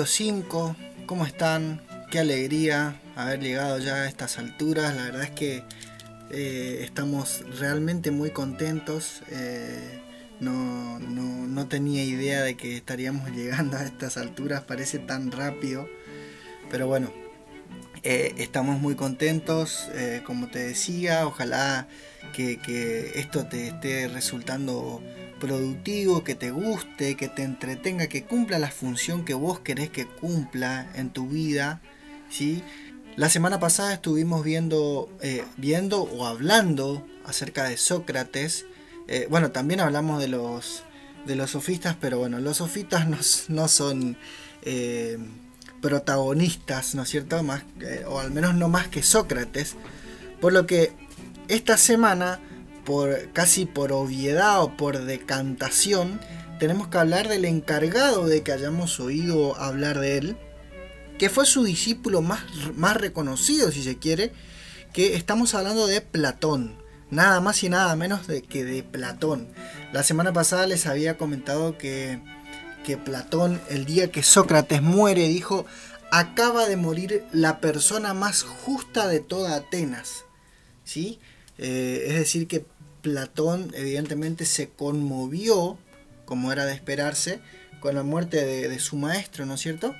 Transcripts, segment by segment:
capítulo 5. ¿Cómo están? Qué alegría haber llegado ya a estas alturas. La verdad es que eh, estamos realmente muy contentos. Eh, no, no, tenía idea de que estaríamos llegando a estas alturas. Parece tan rápido. Pero bueno, eh, estamos muy contentos. como te decía, ojalá que, que esto te esté resultando productivo, que te guste, que te entretenga, que cumpla la función que vos querés que cumpla en tu vida. ¿sí? La semana pasada estuvimos viendo, eh, viendo o hablando acerca de Sócrates. Eh, bueno, también hablamos de los, de los sofistas, pero bueno, los sofistas no, son eh, protagonistas, ¿no es cierto? Más, o al menos no más que Sócrates. Por lo que esta semana casi por obviedad o por decantación, tenemos que hablar del encargado de que hayamos oído hablar de él, que fue su discípulo más, más reconocido, si se quiere, que estamos hablando de Platón, nada más y nada menos de que de Platón. La semana pasada les había comentado que, que Platón, el día que Sócrates muere, dijo, acaba de morir la persona más justa de toda Atenas. ¿Sí? Eh, es decir, que Platón evidentemente se conmovió, como era de esperarse, con la muerte de, su maestro, ¿no es cierto?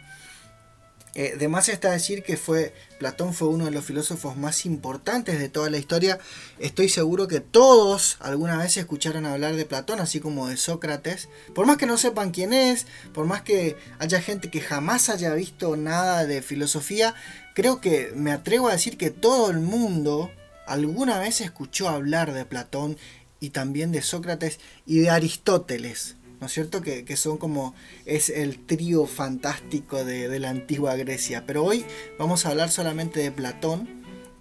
Eh, de más está decir que fue Platón fue uno de los filósofos más importantes de toda la historia. Estoy seguro que todos alguna vez escucharon hablar de Platón, así como de Sócrates. Por más que no sepan quién es, por más que haya gente que jamás haya visto nada de filosofía, creo que me atrevo a decir que todo el mundo alguna vez escuchó hablar de Platón y también de Sócrates y de Aristóteles, ¿no es cierto? Que, son como es el trío fantástico de, la antigua Grecia. Pero hoy vamos a hablar solamente de Platón,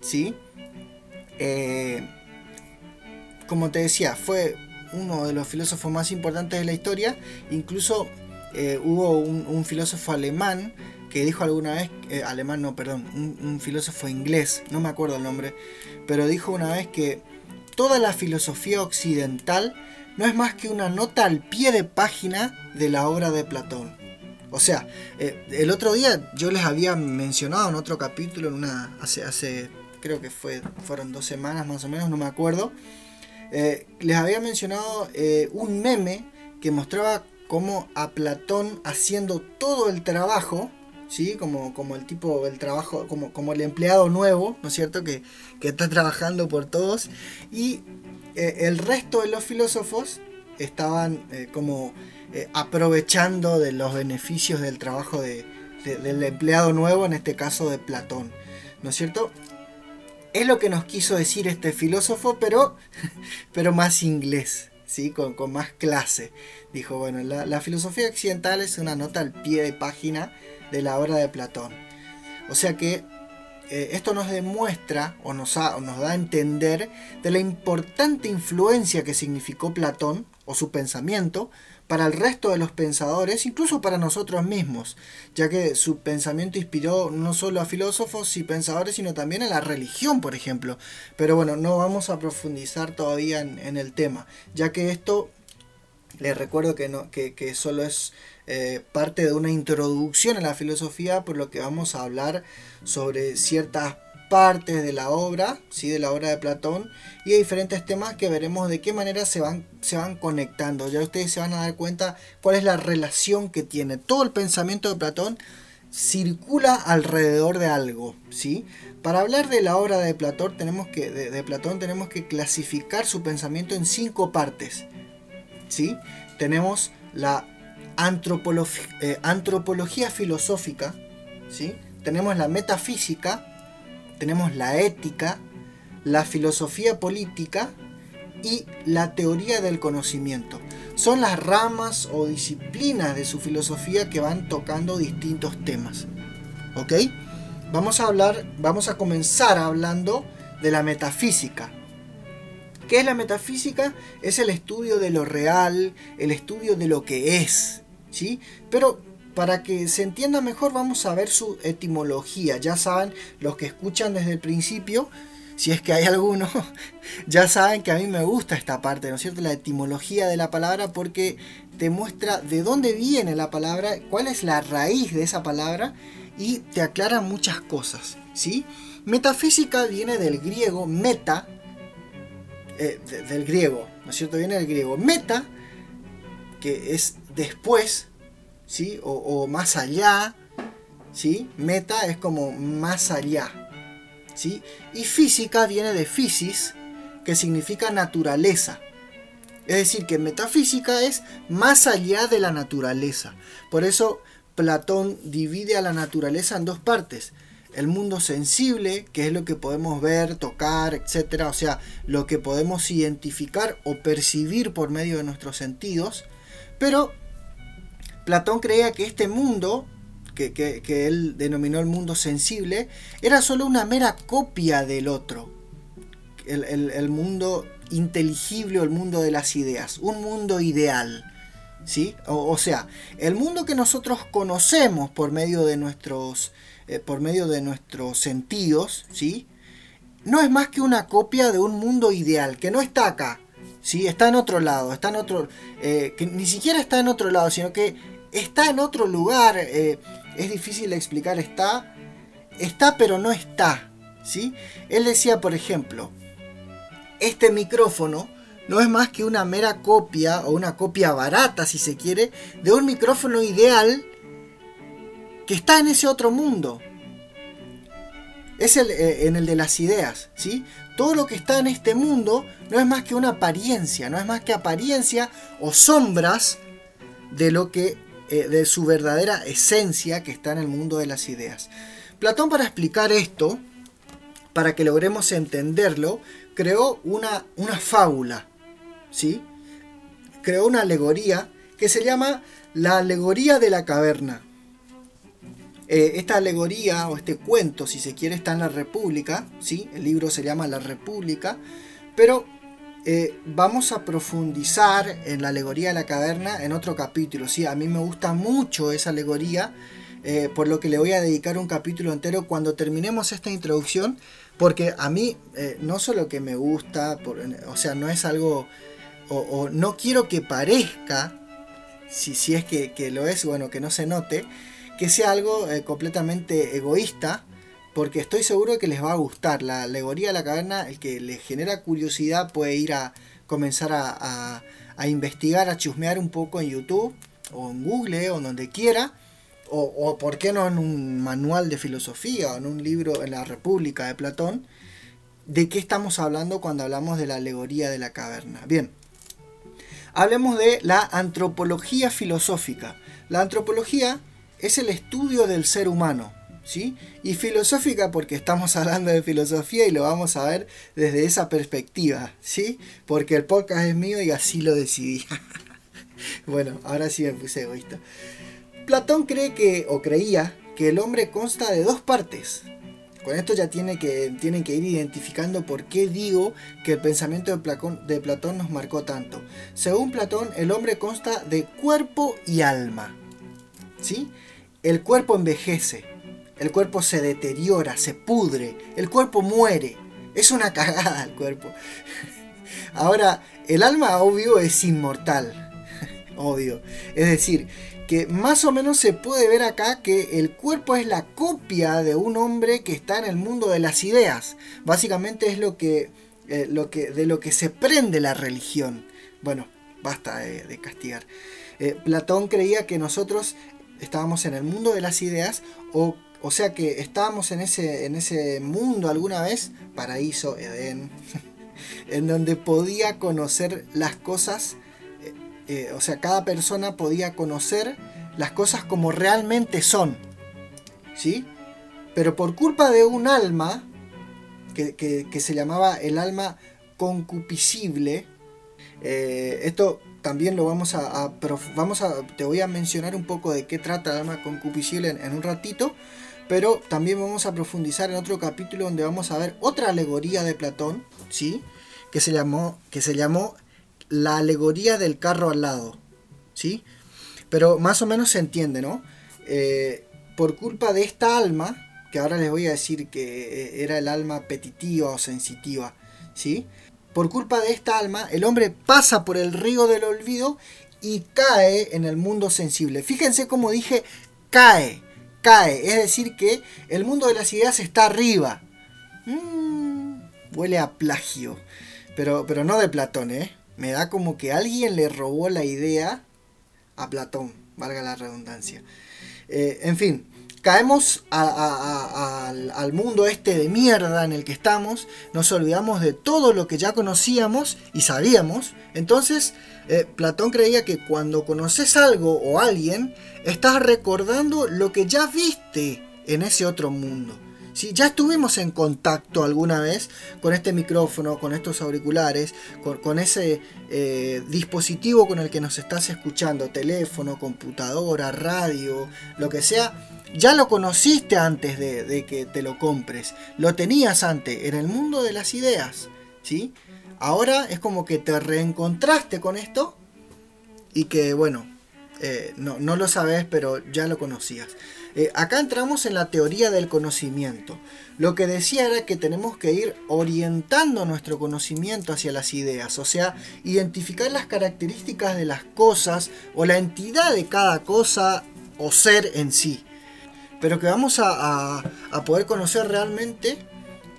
¿sí? Eh, como te decía, fue uno de los filósofos más importantes de la historia. Incluso eh, hubo un, filósofo alemán que dijo alguna vez, eh, alemán no, perdón, un, filósofo inglés, no me acuerdo el nombre, pero dijo una vez que toda la filosofía occidental no es más que una nota al pie de página de la obra de Platón. O sea, eh, el otro día yo les había mencionado en otro capítulo, en una, hace, hace creo que fue, fueron dos semanas más o menos, no me acuerdo, eh, les había mencionado un meme que mostraba cómo a Platón haciendo todo el trabajo ¿sí? Como, como el tipo, el trabajo, como, como el empleado nuevo, ¿no es cierto? Que, está trabajando por todos. Y eh, el resto de los filósofos estaban eh, como eh, aprovechando de los beneficios del trabajo de, del empleado nuevo, en este caso de Platón, ¿no es cierto? Es lo que nos quiso decir este filósofo, pero, pero más inglés, ¿sí? Con, más clase. Dijo, bueno, la, la filosofía occidental es una nota al pie de página de la obra de Platón. O sea que eh, esto nos demuestra o nos, nos da a entender de la importante influencia que significó Platón o su pensamiento para el resto de los pensadores, incluso para nosotros mismos, ya que su pensamiento inspiró no solo a filósofos y pensadores, sino también a la religión, por ejemplo. Pero bueno, no vamos a profundizar todavía en, el tema, ya que esto, les recuerdo que, no, que solo es eh, parte de una introducción a la filosofía, por lo que vamos a hablar sobre ciertas partes de la obra, ¿sí? de la obra de Platón, y de diferentes temas que veremos de qué manera se van, se van conectando. Ya ustedes se van a dar cuenta cuál es la relación que tiene. Todo el pensamiento de Platón circula alrededor de algo. ¿sí? Para hablar de la obra de Platón, tenemos que, de, Platón tenemos que clasificar su pensamiento en cinco partes. ¿sí? Tenemos la eh, antropología filosófica, ¿sí? tenemos la metafísica, tenemos la ética, la filosofía política y la teoría del conocimiento. Son las ramas o disciplinas de su filosofía que van tocando distintos temas. ¿Ok? Vamos a hablar, vamos a comenzar hablando de la metafísica. ¿Qué es la metafísica? Es el estudio de lo real, el estudio de lo que es, ¿sí? Pero para que se entienda mejor vamos a ver su etimología. Ya saben, los que escuchan desde el principio, si es que hay alguno, ya saben que a mí me gusta esta parte, ¿no es cierto? La etimología de la palabra porque te muestra de dónde viene la palabra, cuál es la raíz de esa palabra y te aclara muchas cosas. ¿sí? Metafísica viene del griego meta, eh, del griego, ¿no es cierto? Viene del griego meta, que es después, ¿sí? O, más allá, ¿sí? Meta es como más allá, ¿sí? Y física viene de physis, que significa naturaleza. Es decir, que metafísica es más allá de la naturaleza. Por eso Platón divide a la naturaleza en dos partes. El mundo sensible, que es lo que podemos ver, tocar, etc. O sea, lo que podemos identificar o percibir por medio de nuestros sentidos. Pero Platón creía que este mundo, que, él denominó el mundo sensible, era solo una mera copia del otro. El, mundo inteligible o el mundo de las ideas, un mundo ideal. ¿Sí? O, sea, el mundo que nosotros conocemos por medio de nuestros, eh, por medio de nuestros sentidos, ¿sí? no es más que una copia de un mundo ideal, que no está acá, ¿sí? está en otro lado, está en otro, eh, que ni siquiera está en otro lado, sino que está en otro lugar, eh, es difícil explicar, está, está pero no está. ¿sí? Él decía, por ejemplo, este micrófono, no es más que una mera copia o una copia barata, si se quiere, de un micrófono ideal que está en ese otro mundo. Es el, eh, en el de las ideas, ¿sí? Todo lo que está en este mundo no es más que una apariencia, no es más que apariencia o sombras de lo que eh, de su verdadera esencia que está en el mundo de las ideas. Platón para explicar esto, para que logremos entenderlo, creó una, una fábula, ¿sí? Creó una alegoría que se llama la alegoría de la caverna. Eh, esta alegoría o este cuento, si se quiere, está en la República, ¿sí? El libro se llama La República, pero eh, vamos a profundizar en la alegoría de la caverna en otro capítulo, ¿sí? A mí me gusta mucho esa alegoría, eh, por lo que le voy a dedicar un capítulo entero cuando terminemos esta introducción, porque a mí no solo que me gusta, o sea, no es algo o, no quiero que parezca, si, si es que, lo es, bueno, que no se note, que sea algo eh, completamente egoísta, porque estoy seguro que les va a gustar. La alegoría de la caverna, el que les genera curiosidad puede ir a comenzar a, investigar, a chusmear un poco en YouTube o en Google o donde quiera. O, o, por qué no en un manual de filosofía o en un libro en la República de Platón, de qué estamos hablando cuando hablamos de la alegoría de la caverna. Bien, hablemos de la antropología filosófica. La antropología es el estudio del ser humano, ¿sí? Y filosófica porque estamos hablando de filosofía y lo vamos a ver desde esa perspectiva, ¿sí? Porque el podcast es mío y así lo decidí. bueno, ahora sí me puse egoísta. Platón cree que, o creía, que el hombre consta de dos partes, con esto ya tiene que, tienen que ir identificando por qué digo que el pensamiento de Platón, de Platón nos marcó tanto. Según Platón, el hombre consta de cuerpo y alma. ¿Sí? El cuerpo envejece, el cuerpo se deteriora, se pudre, el cuerpo muere. Es una cagada el cuerpo. Ahora, el alma, obvio, es inmortal. obvio. Es decir, que más o menos se puede ver acá que el cuerpo es la copia de un hombre que está en el mundo de las ideas. Básicamente es lo que, eh, lo que de lo que se prende la religión. Bueno, basta de, castigar. Eh, Platón creía que nosotros estábamos en el mundo de las ideas o, o sea que estábamos en ese, en ese mundo alguna vez, paraíso, Edén, en donde podía conocer las cosas eh, o sea, cada persona podía conocer las cosas como realmente son, ¿sí? Pero por culpa de un alma, que, se llamaba el alma concupiscible, eh, esto también lo vamos a, vamos a, te voy a mencionar un poco de qué trata el alma concupiscible en, en, un ratito, pero también vamos a profundizar en otro capítulo donde vamos a ver otra alegoría de Platón, ¿sí? Que se llamó, que se llamó la alegoría del carro al lado, ¿sí? Pero más o menos se entiende, ¿no? Eh, por culpa de esta alma, que ahora les voy a decir que eh, era el alma apetitiva o sensitiva, ¿sí? Por culpa de esta alma, el hombre pasa por el río del olvido y cae en el mundo sensible. Fíjense cómo dije cae, cae, es decir que el mundo de las ideas está arriba. Mm, huele a plagio, pero, pero no de Platón, ¿eh? Me da como que alguien le robó la idea a Platón, valga la redundancia. Eh, en fin, caemos al, mundo este de mierda en el que estamos, nos olvidamos de todo lo que ya conocíamos y sabíamos. Entonces, eh, Platón creía que cuando conoces algo o alguien, estás recordando lo que ya viste en ese otro mundo. Si ya estuvimos en contacto alguna vez con este micrófono, con estos auriculares, con, ese eh, dispositivo con el que nos estás escuchando, teléfono, computadora, radio, lo que sea, ya lo conociste antes de, que te lo compres. Lo tenías antes en el mundo de las ideas. ¿sí? Ahora es como que te reencontraste con esto y que, bueno, eh, no, lo sabes, pero ya lo conocías. Eh, acá entramos en la teoría del conocimiento. Lo que decía era que tenemos que ir orientando nuestro conocimiento hacia las ideas, o sea, identificar las características de las cosas o la entidad de cada cosa o ser en sí pero que vamos a, poder conocer realmente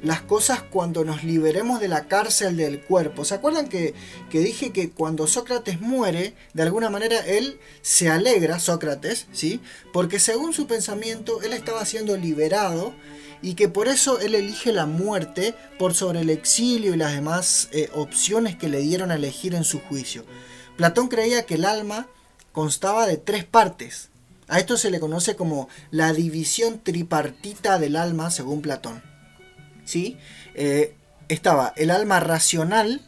las cosas cuando nos liberemos de la cárcel del cuerpo. ¿Se acuerdan que, dije que cuando Sócrates muere, de alguna manera él se alegra, Sócrates, ¿sí? Porque según su pensamiento, él estaba siendo liberado y que por eso él elige la muerte por sobre el exilio y las demás eh, opciones que le dieron a elegir en su juicio. Platón creía que el alma constaba de tres partes, a esto se le conoce como la división tripartita del alma, según Platón. ¿Sí? Eh, estaba el alma racional,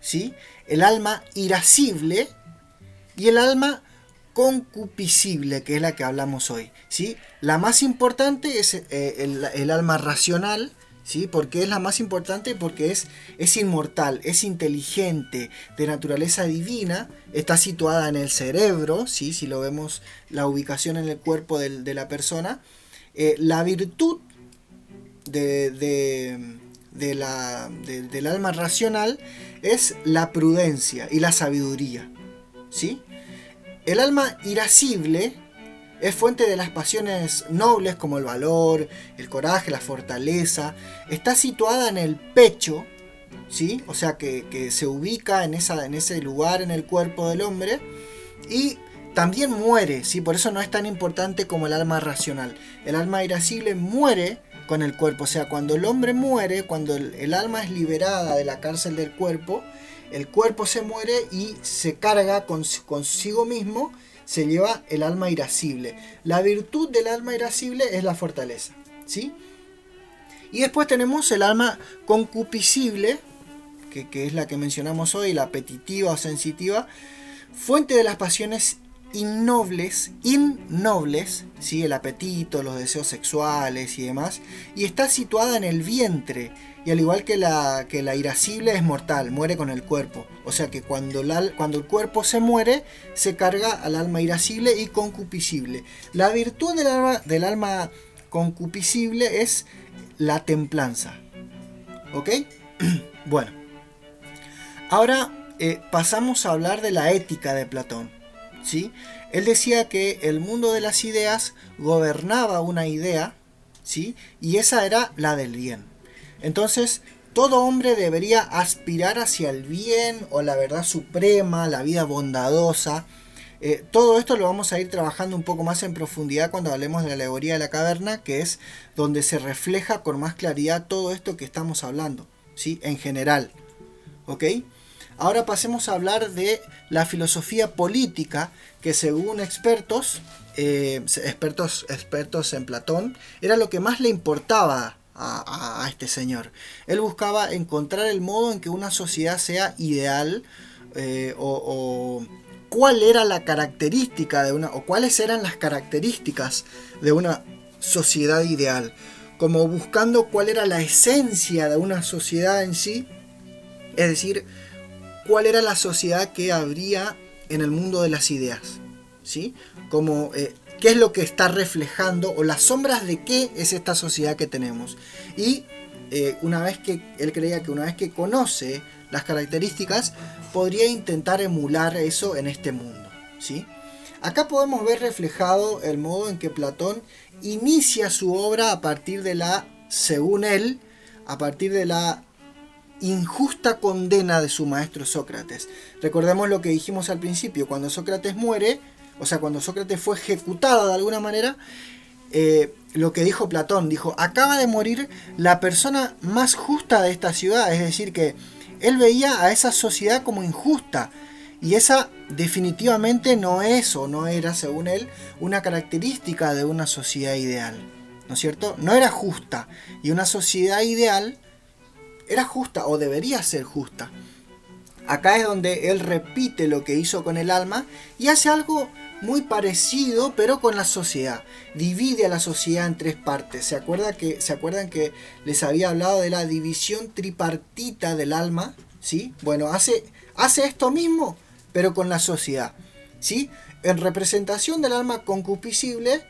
¿sí? el alma irascible y el alma concupiscible, que es la que hablamos hoy. ¿sí? La más importante es eh, el, alma racional, ¿sí? Porque es la más importante porque es, es inmortal, es inteligente, de naturaleza divina, está situada en el cerebro, ¿sí? Si lo vemos la ubicación en el cuerpo de la persona. Eh, la virtud de, de, la, del alma racional es la prudencia y la sabiduría, ¿sí? El alma irascible es fuente de las pasiones nobles como el valor, el coraje, la fortaleza. Está situada en el pecho, ¿sí? O sea que, se ubica en, esa, en ese lugar en el cuerpo del hombre. Y también muere, ¿sí? Por eso no es tan importante como el alma racional. El alma irascible muere con el cuerpo. O sea, cuando el hombre muere, cuando el, alma es liberada de la cárcel del cuerpo, el cuerpo se muere y se carga consigo mismo se lleva el alma irascible. La virtud del alma irascible es la fortaleza. ¿sí? Y después tenemos el alma concupiscible, que, que, es la que mencionamos hoy, la apetitiva o sensitiva, fuente de las pasiones innobles, innobles, ¿sí? el apetito, los deseos sexuales y demás, y está situada en el vientre, y al igual que la, que la irascible es mortal, muere con el cuerpo. O sea que cuando, cuando el cuerpo se muere, se carga al alma irascible y concupiscible. La virtud del alma, del alma concupiscible es la templanza. ¿Ok? bueno. Ahora eh, pasamos a hablar de la ética de Platón. Él decía que el mundo de las ideas gobernaba una idea, ¿sí? y esa era la del bien. Entonces, todo hombre debería aspirar hacia el bien o la verdad suprema, la vida bondadosa. Eh, todo esto lo vamos a ir trabajando un poco más en profundidad cuando hablemos de la alegoría de la caverna, que es donde se refleja con más claridad todo esto que estamos hablando, ¿sí? En general. ¿Ok? Ahora pasemos a hablar de la filosofía política, que según expertos, eh, expertos, expertos en Platón, era lo que más le importaba a, este señor. Él buscaba encontrar el modo en que una sociedad sea ideal eh, o, cuál era la característica de una o cuáles eran las características de una sociedad ideal, como buscando cuál era la esencia de una sociedad en sí, es decir, cuál era la sociedad que habría en el mundo de las ideas, ¿sí? Como eh, qué es lo que está reflejando o las sombras de qué es esta sociedad que tenemos. Y eh, una vez que él creía que una vez que conoce las características, podría intentar emular eso en este mundo. ¿sí? Acá podemos ver reflejado el modo en que Platón inicia su obra a partir de la, según él, a partir de la injusta condena de su maestro Sócrates. Recordemos lo que dijimos al principio, cuando Sócrates muere, o sea, cuando Sócrates fue ejecutado de alguna manera, eh, lo que dijo Platón, dijo, acaba de morir la persona más justa de esta ciudad, es decir, que él veía a esa sociedad como injusta, y esa definitivamente no es o no era, según él, una característica de una sociedad ideal. ¿No es cierto? No era justa. Y una sociedad ideal era justa o debería ser justa. Acá es donde él repite lo que hizo con el alma y hace algo muy parecido, pero con la sociedad. Divide a la sociedad en tres partes. ¿Se, acuerda que, ¿Se acuerdan que les había hablado de la división tripartita del alma? ¿Sí? Bueno, hace, hace esto mismo, pero con la sociedad. ¿Sí? En representación del alma concupiscible,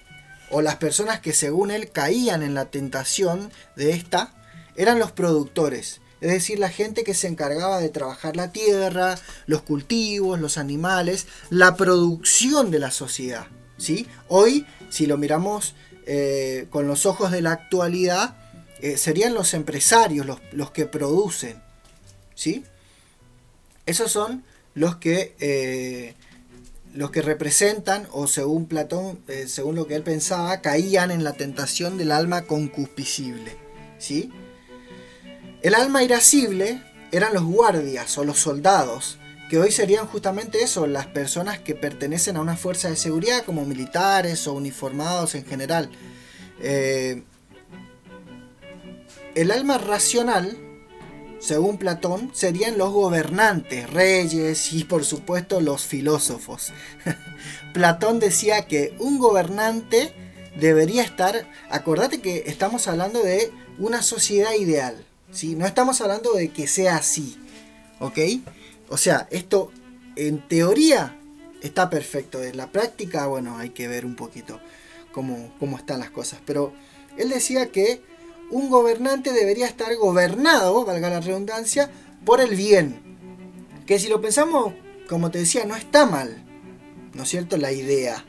o las personas que según él caían en la tentación de esta, eran los productores, es decir, la gente que se encargaba de trabajar la tierra, los cultivos, los animales, la producción de la sociedad. ¿sí? Hoy, si lo miramos eh, con los ojos de la actualidad, eh, serían los empresarios los, que producen. ¿sí? Esos son los que, eh, los que representan, o según Platón, según lo que él pensaba, caían en la tentación del alma concupiscible. ¿sí? El alma irascible eran los guardias o los soldados, que hoy serían justamente eso, las personas que pertenecen a una fuerza de seguridad como militares o uniformados en general. Eh, el alma racional, según Platón, serían los gobernantes, reyes y por supuesto los filósofos. Platón decía que un gobernante debería estar, acordate que estamos hablando de una sociedad ideal, no estamos hablando de que sea así, ¿ok? O sea, esto en teoría está perfecto, en la práctica, bueno, hay que ver un poquito cómo, cómo están las cosas, pero él decía que un gobernante debería estar gobernado, valga la redundancia, por el bien. Que si lo pensamos, como te decía, no está mal, ¿no es cierto? La idea.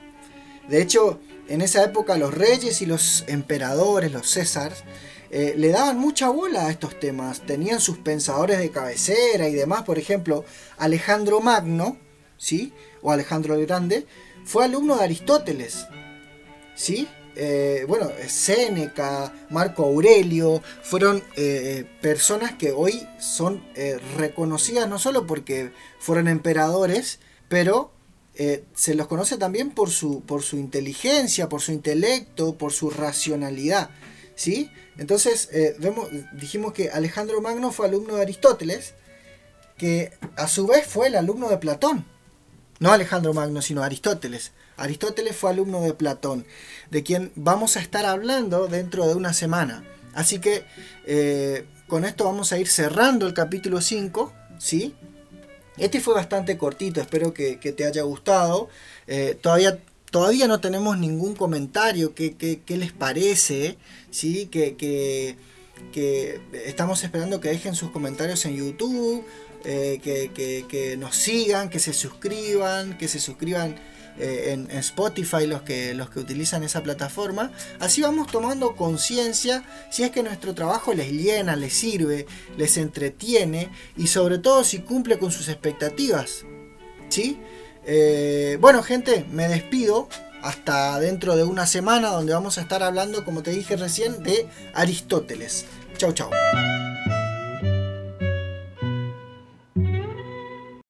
De hecho, en esa época los reyes y los emperadores, los césares, eh, le daban mucha bola a estos temas, tenían sus pensadores de cabecera y demás, por ejemplo, Alejandro Magno, ¿sí? O Alejandro el Grande, fue alumno de Aristóteles, ¿sí? Eh, bueno, Séneca, Marco Aurelio, fueron eh, personas que hoy son reconocidas no solo porque fueron emperadores, pero se los conoce también por su, por su inteligencia, por su intelecto, por su racionalidad. ¿Sí? Entonces, eh, vemos, dijimos que Alejandro Magno fue alumno de Aristóteles, que a su vez fue el alumno de Platón. No Alejandro Magno, sino Aristóteles. Aristóteles fue alumno de Platón, de quien vamos a estar hablando dentro de una semana. Así que eh, con esto vamos a ir cerrando el capítulo 5, ¿sí? Este fue bastante cortito, espero que, te haya gustado. Eh, todavía Todavía no tenemos ningún comentario. ¿Qué, qué, les parece? ¿Sí? Que, que, estamos esperando que dejen sus comentarios en YouTube. Eh, que, nos sigan, que se suscriban, que se suscriban eh, en, Spotify los que, los que utilizan esa plataforma. Así vamos tomando conciencia si es que nuestro trabajo les llena, les sirve, les entretiene y sobre todo si cumple con sus expectativas. ¿Sí? Eh, bueno, gente, me despido. Hasta dentro de una semana donde vamos a estar hablando, como te dije recién, de Aristóteles. Chau, chau.